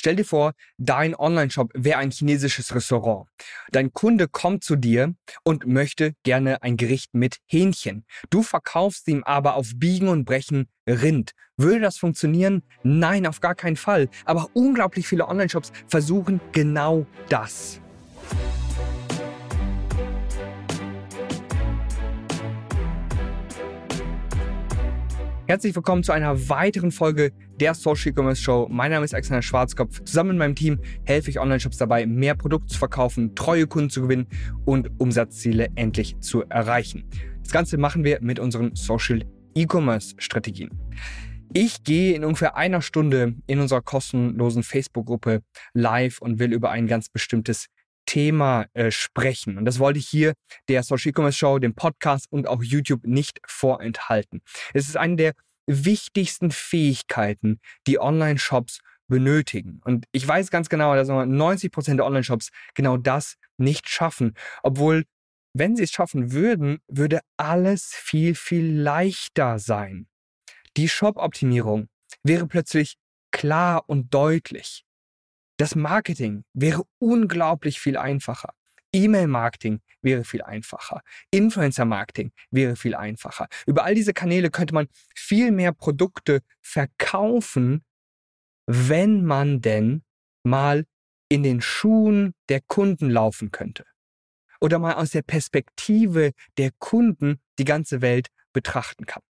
Stell dir vor, dein Online-Shop wäre ein chinesisches Restaurant. Dein Kunde kommt zu dir und möchte gerne ein Gericht mit Hähnchen. Du verkaufst ihm aber auf Biegen und Brechen Rind. Würde das funktionieren? Nein, auf gar keinen Fall. Aber unglaublich viele Online-Shops versuchen genau das. Herzlich willkommen zu einer weiteren Folge der Social E-Commerce Show. Mein Name ist Alexander Schwarzkopf. Zusammen mit meinem Team helfe ich Online-Shops dabei, mehr Produkte zu verkaufen, treue Kunden zu gewinnen und Umsatzziele endlich zu erreichen. Das Ganze machen wir mit unseren Social E-Commerce Strategien. Ich gehe in ungefähr einer Stunde in unserer kostenlosen Facebook-Gruppe live und will über ein ganz bestimmtes Thema äh, sprechen. Und das wollte ich hier der Social E-Commerce Show, dem Podcast und auch YouTube nicht vorenthalten. Es ist eine der wichtigsten Fähigkeiten, die Online-Shops benötigen. Und ich weiß ganz genau, dass 90 Prozent der Online-Shops genau das nicht schaffen. Obwohl, wenn sie es schaffen würden, würde alles viel, viel leichter sein. Die Shop-Optimierung wäre plötzlich klar und deutlich. Das Marketing wäre unglaublich viel einfacher. E-Mail-Marketing wäre viel einfacher. Influencer-Marketing wäre viel einfacher. Über all diese Kanäle könnte man viel mehr Produkte verkaufen, wenn man denn mal in den Schuhen der Kunden laufen könnte. Oder mal aus der Perspektive der Kunden die ganze Welt betrachten kann.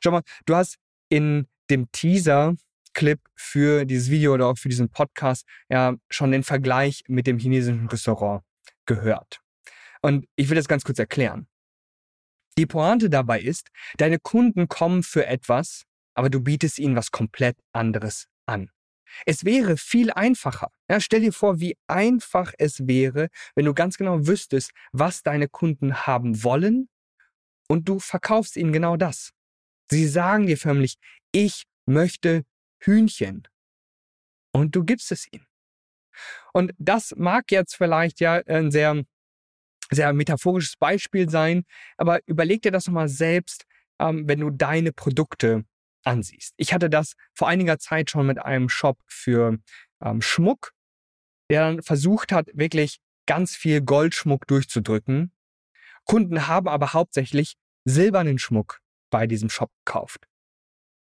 Schau mal, du hast in dem Teaser Clip für dieses Video oder auch für diesen Podcast ja schon den Vergleich mit dem chinesischen Restaurant gehört. Und ich will das ganz kurz erklären. Die Pointe dabei ist, deine Kunden kommen für etwas, aber du bietest ihnen was komplett anderes an. Es wäre viel einfacher. Ja, stell dir vor, wie einfach es wäre, wenn du ganz genau wüsstest, was deine Kunden haben wollen und du verkaufst ihnen genau das. Sie sagen dir förmlich, ich möchte Hühnchen. Und du gibst es ihm. Und das mag jetzt vielleicht ja ein sehr, sehr metaphorisches Beispiel sein, aber überleg dir das nochmal selbst, ähm, wenn du deine Produkte ansiehst. Ich hatte das vor einiger Zeit schon mit einem Shop für ähm, Schmuck, der dann versucht hat, wirklich ganz viel Goldschmuck durchzudrücken. Kunden haben aber hauptsächlich silbernen Schmuck bei diesem Shop gekauft.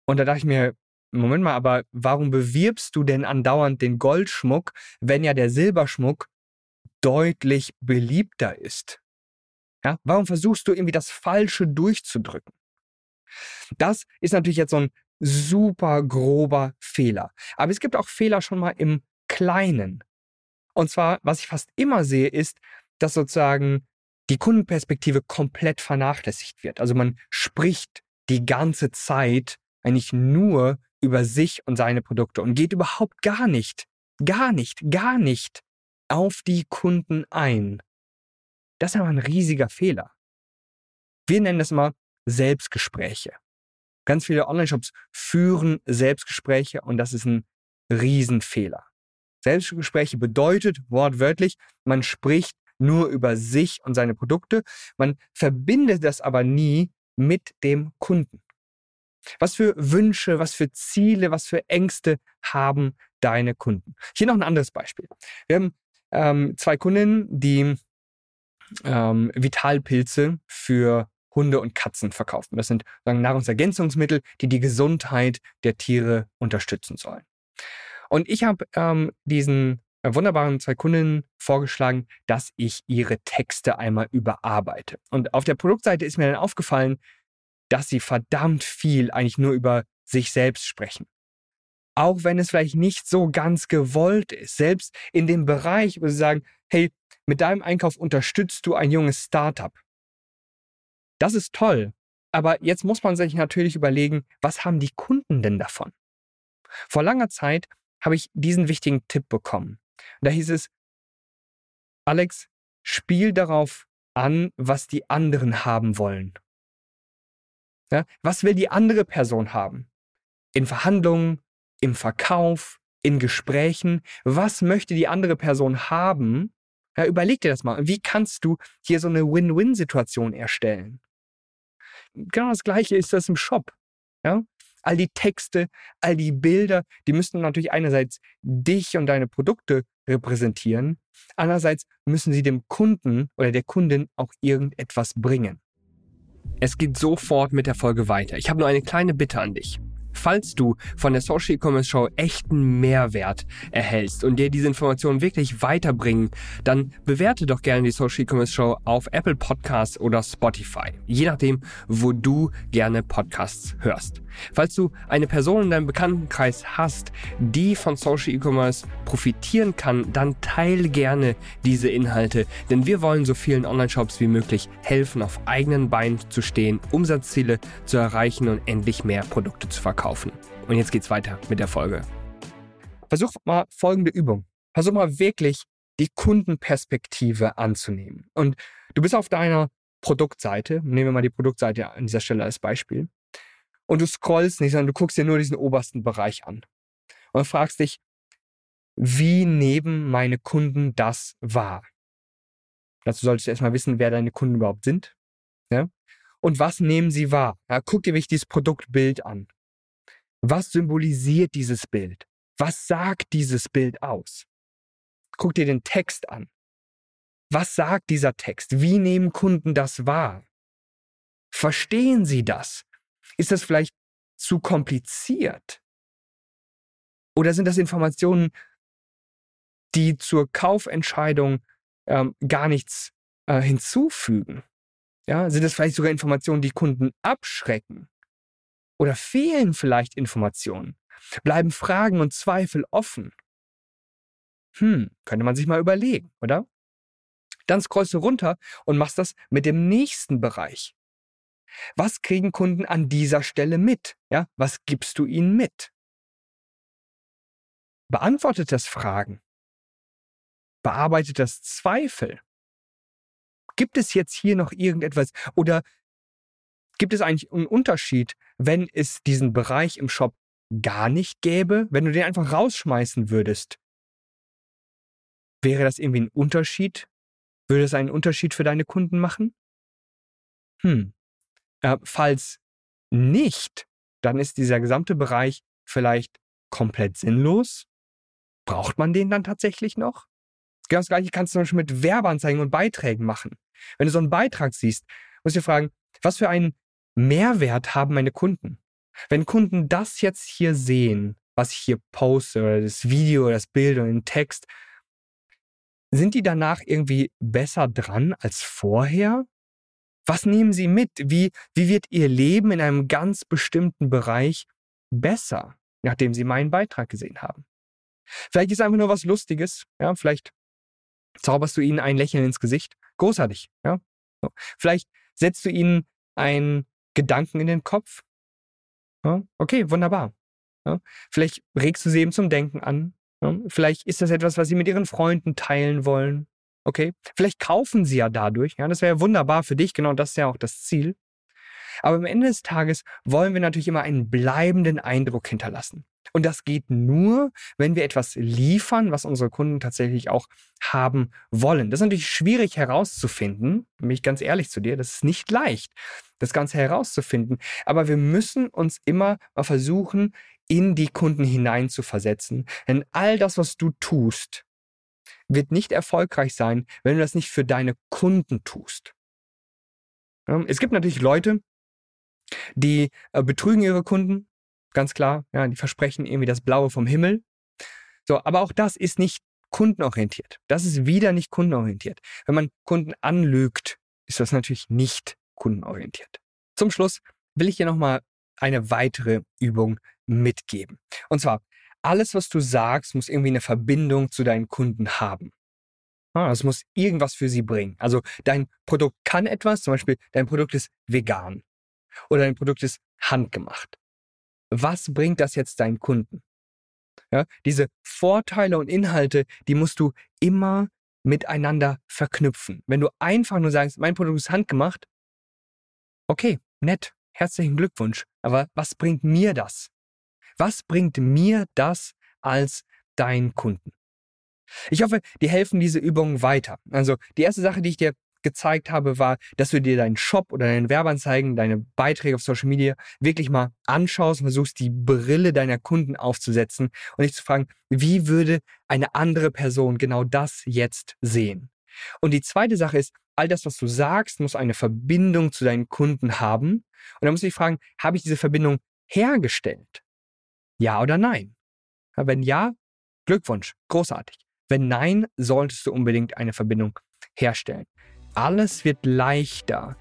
Und da dachte ich mir, Moment mal, aber warum bewirbst du denn andauernd den Goldschmuck, wenn ja der Silberschmuck deutlich beliebter ist? Ja, warum versuchst du irgendwie das Falsche durchzudrücken? Das ist natürlich jetzt so ein super grober Fehler. Aber es gibt auch Fehler schon mal im Kleinen. Und zwar, was ich fast immer sehe, ist, dass sozusagen die Kundenperspektive komplett vernachlässigt wird. Also man spricht die ganze Zeit eigentlich nur über sich und seine Produkte und geht überhaupt gar nicht, gar nicht, gar nicht auf die Kunden ein. Das ist aber ein riesiger Fehler. Wir nennen das immer Selbstgespräche. Ganz viele Online-Shops führen Selbstgespräche und das ist ein Riesenfehler. Selbstgespräche bedeutet wortwörtlich, man spricht nur über sich und seine Produkte, man verbindet das aber nie mit dem Kunden. Was für Wünsche, was für Ziele, was für Ängste haben deine Kunden? Hier noch ein anderes Beispiel. Wir haben ähm, zwei Kundinnen, die ähm, Vitalpilze für Hunde und Katzen verkaufen. Das sind Nahrungsergänzungsmittel, die die Gesundheit der Tiere unterstützen sollen. Und ich habe ähm, diesen äh, wunderbaren zwei Kundinnen vorgeschlagen, dass ich ihre Texte einmal überarbeite. Und auf der Produktseite ist mir dann aufgefallen, dass sie verdammt viel eigentlich nur über sich selbst sprechen. Auch wenn es vielleicht nicht so ganz gewollt ist, selbst in dem Bereich, wo sie sagen, hey, mit deinem Einkauf unterstützt du ein junges Startup. Das ist toll, aber jetzt muss man sich natürlich überlegen, was haben die Kunden denn davon? Vor langer Zeit habe ich diesen wichtigen Tipp bekommen. Da hieß es, Alex, spiel darauf an, was die anderen haben wollen. Ja, was will die andere Person haben? In Verhandlungen, im Verkauf, in Gesprächen. Was möchte die andere Person haben? Ja, überleg dir das mal. Wie kannst du hier so eine Win-Win-Situation erstellen? Genau das Gleiche ist das im Shop. Ja? all die Texte, all die Bilder, die müssen natürlich einerseits dich und deine Produkte repräsentieren, andererseits müssen sie dem Kunden oder der Kundin auch irgendetwas bringen. Es geht sofort mit der Folge weiter. Ich habe nur eine kleine Bitte an dich. Falls du von der Social E-Commerce Show echten Mehrwert erhältst und dir diese Informationen wirklich weiterbringen, dann bewerte doch gerne die Social E-Commerce Show auf Apple Podcasts oder Spotify, je nachdem, wo du gerne Podcasts hörst. Falls du eine Person in deinem Bekanntenkreis hast, die von Social E-Commerce profitieren kann, dann teile gerne diese Inhalte, denn wir wollen so vielen Online-Shops wie möglich helfen, auf eigenen Beinen zu stehen, Umsatzziele zu erreichen und endlich mehr Produkte zu verkaufen kaufen. Und jetzt geht's weiter mit der Folge. Versuch mal folgende Übung. Versuch mal wirklich die Kundenperspektive anzunehmen. Und du bist auf deiner Produktseite, nehmen wir mal die Produktseite an dieser Stelle als Beispiel, und du scrollst nicht, sondern du guckst dir nur diesen obersten Bereich an und fragst dich, wie nehmen meine Kunden das wahr? Dazu solltest du erstmal wissen, wer deine Kunden überhaupt sind. Ja? Und was nehmen sie wahr? Ja, guck dir wirklich dieses Produktbild an. Was symbolisiert dieses Bild? Was sagt dieses Bild aus? Guck dir den Text an. Was sagt dieser Text? Wie nehmen Kunden das wahr? Verstehen sie das? Ist das vielleicht zu kompliziert? Oder sind das Informationen, die zur Kaufentscheidung ähm, gar nichts äh, hinzufügen? Ja, sind das vielleicht sogar Informationen, die Kunden abschrecken? Oder fehlen vielleicht Informationen? Bleiben Fragen und Zweifel offen? Hm, könnte man sich mal überlegen, oder? Dann scrollst du runter und machst das mit dem nächsten Bereich. Was kriegen Kunden an dieser Stelle mit? Ja, was gibst du ihnen mit? Beantwortet das Fragen? Bearbeitet das Zweifel? Gibt es jetzt hier noch irgendetwas oder Gibt es eigentlich einen Unterschied, wenn es diesen Bereich im Shop gar nicht gäbe, wenn du den einfach rausschmeißen würdest? Wäre das irgendwie ein Unterschied? Würde es einen Unterschied für deine Kunden machen? Hm. Äh, falls nicht, dann ist dieser gesamte Bereich vielleicht komplett sinnlos. Braucht man den dann tatsächlich noch? Genau das gleiche kannst du zum Beispiel mit Werbeanzeigen und Beiträgen machen. Wenn du so einen Beitrag siehst, musst du dir fragen, was für einen Mehrwert haben meine Kunden? Wenn Kunden das jetzt hier sehen, was ich hier poste, oder das Video, oder das Bild oder den Text, sind die danach irgendwie besser dran als vorher? Was nehmen sie mit? Wie, wie wird ihr Leben in einem ganz bestimmten Bereich besser, nachdem sie meinen Beitrag gesehen haben? Vielleicht ist einfach nur was Lustiges, ja, vielleicht zauberst du ihnen ein Lächeln ins Gesicht. Großartig, ja. Vielleicht setzt du ihnen ein Gedanken in den Kopf. Ja, okay, wunderbar. Ja, vielleicht regst du sie eben zum Denken an. Ja, vielleicht ist das etwas, was sie mit ihren Freunden teilen wollen. Okay, vielleicht kaufen sie ja dadurch. Ja, das wäre ja wunderbar für dich. Genau das ist ja auch das Ziel. Aber am Ende des Tages wollen wir natürlich immer einen bleibenden Eindruck hinterlassen. Und das geht nur, wenn wir etwas liefern, was unsere Kunden tatsächlich auch haben wollen. Das ist natürlich schwierig herauszufinden, bin ich ganz ehrlich zu dir, das ist nicht leicht, das Ganze herauszufinden. Aber wir müssen uns immer mal versuchen, in die Kunden hinein zu versetzen. Denn all das, was du tust, wird nicht erfolgreich sein, wenn du das nicht für deine Kunden tust. Es gibt natürlich Leute, die äh, betrügen ihre Kunden, ganz klar. Ja, die versprechen irgendwie das Blaue vom Himmel. So, aber auch das ist nicht kundenorientiert. Das ist wieder nicht kundenorientiert. Wenn man Kunden anlügt, ist das natürlich nicht kundenorientiert. Zum Schluss will ich dir nochmal eine weitere Übung mitgeben. Und zwar, alles, was du sagst, muss irgendwie eine Verbindung zu deinen Kunden haben. Es muss irgendwas für sie bringen. Also dein Produkt kann etwas, zum Beispiel dein Produkt ist vegan oder dein Produkt ist handgemacht. Was bringt das jetzt deinen Kunden? Ja, diese Vorteile und Inhalte, die musst du immer miteinander verknüpfen. Wenn du einfach nur sagst, mein Produkt ist handgemacht, okay, nett, herzlichen Glückwunsch. Aber was bringt mir das? Was bringt mir das als dein Kunden? Ich hoffe, dir helfen diese Übungen weiter. Also die erste Sache, die ich dir gezeigt habe, war, dass du dir deinen Shop oder deine Werbeanzeigen, deine Beiträge auf Social Media wirklich mal anschaust und versuchst, die Brille deiner Kunden aufzusetzen und dich zu fragen, wie würde eine andere Person genau das jetzt sehen? Und die zweite Sache ist, all das, was du sagst, muss eine Verbindung zu deinen Kunden haben. Und dann musst du dich fragen, habe ich diese Verbindung hergestellt? Ja oder nein? Wenn ja, Glückwunsch, großartig. Wenn nein, solltest du unbedingt eine Verbindung herstellen. Alles wird leichter,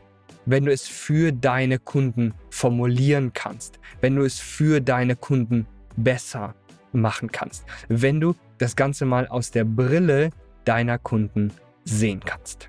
wenn du es für deine Kunden formulieren kannst, wenn du es für deine Kunden besser machen kannst, wenn du das Ganze mal aus der Brille deiner Kunden sehen kannst.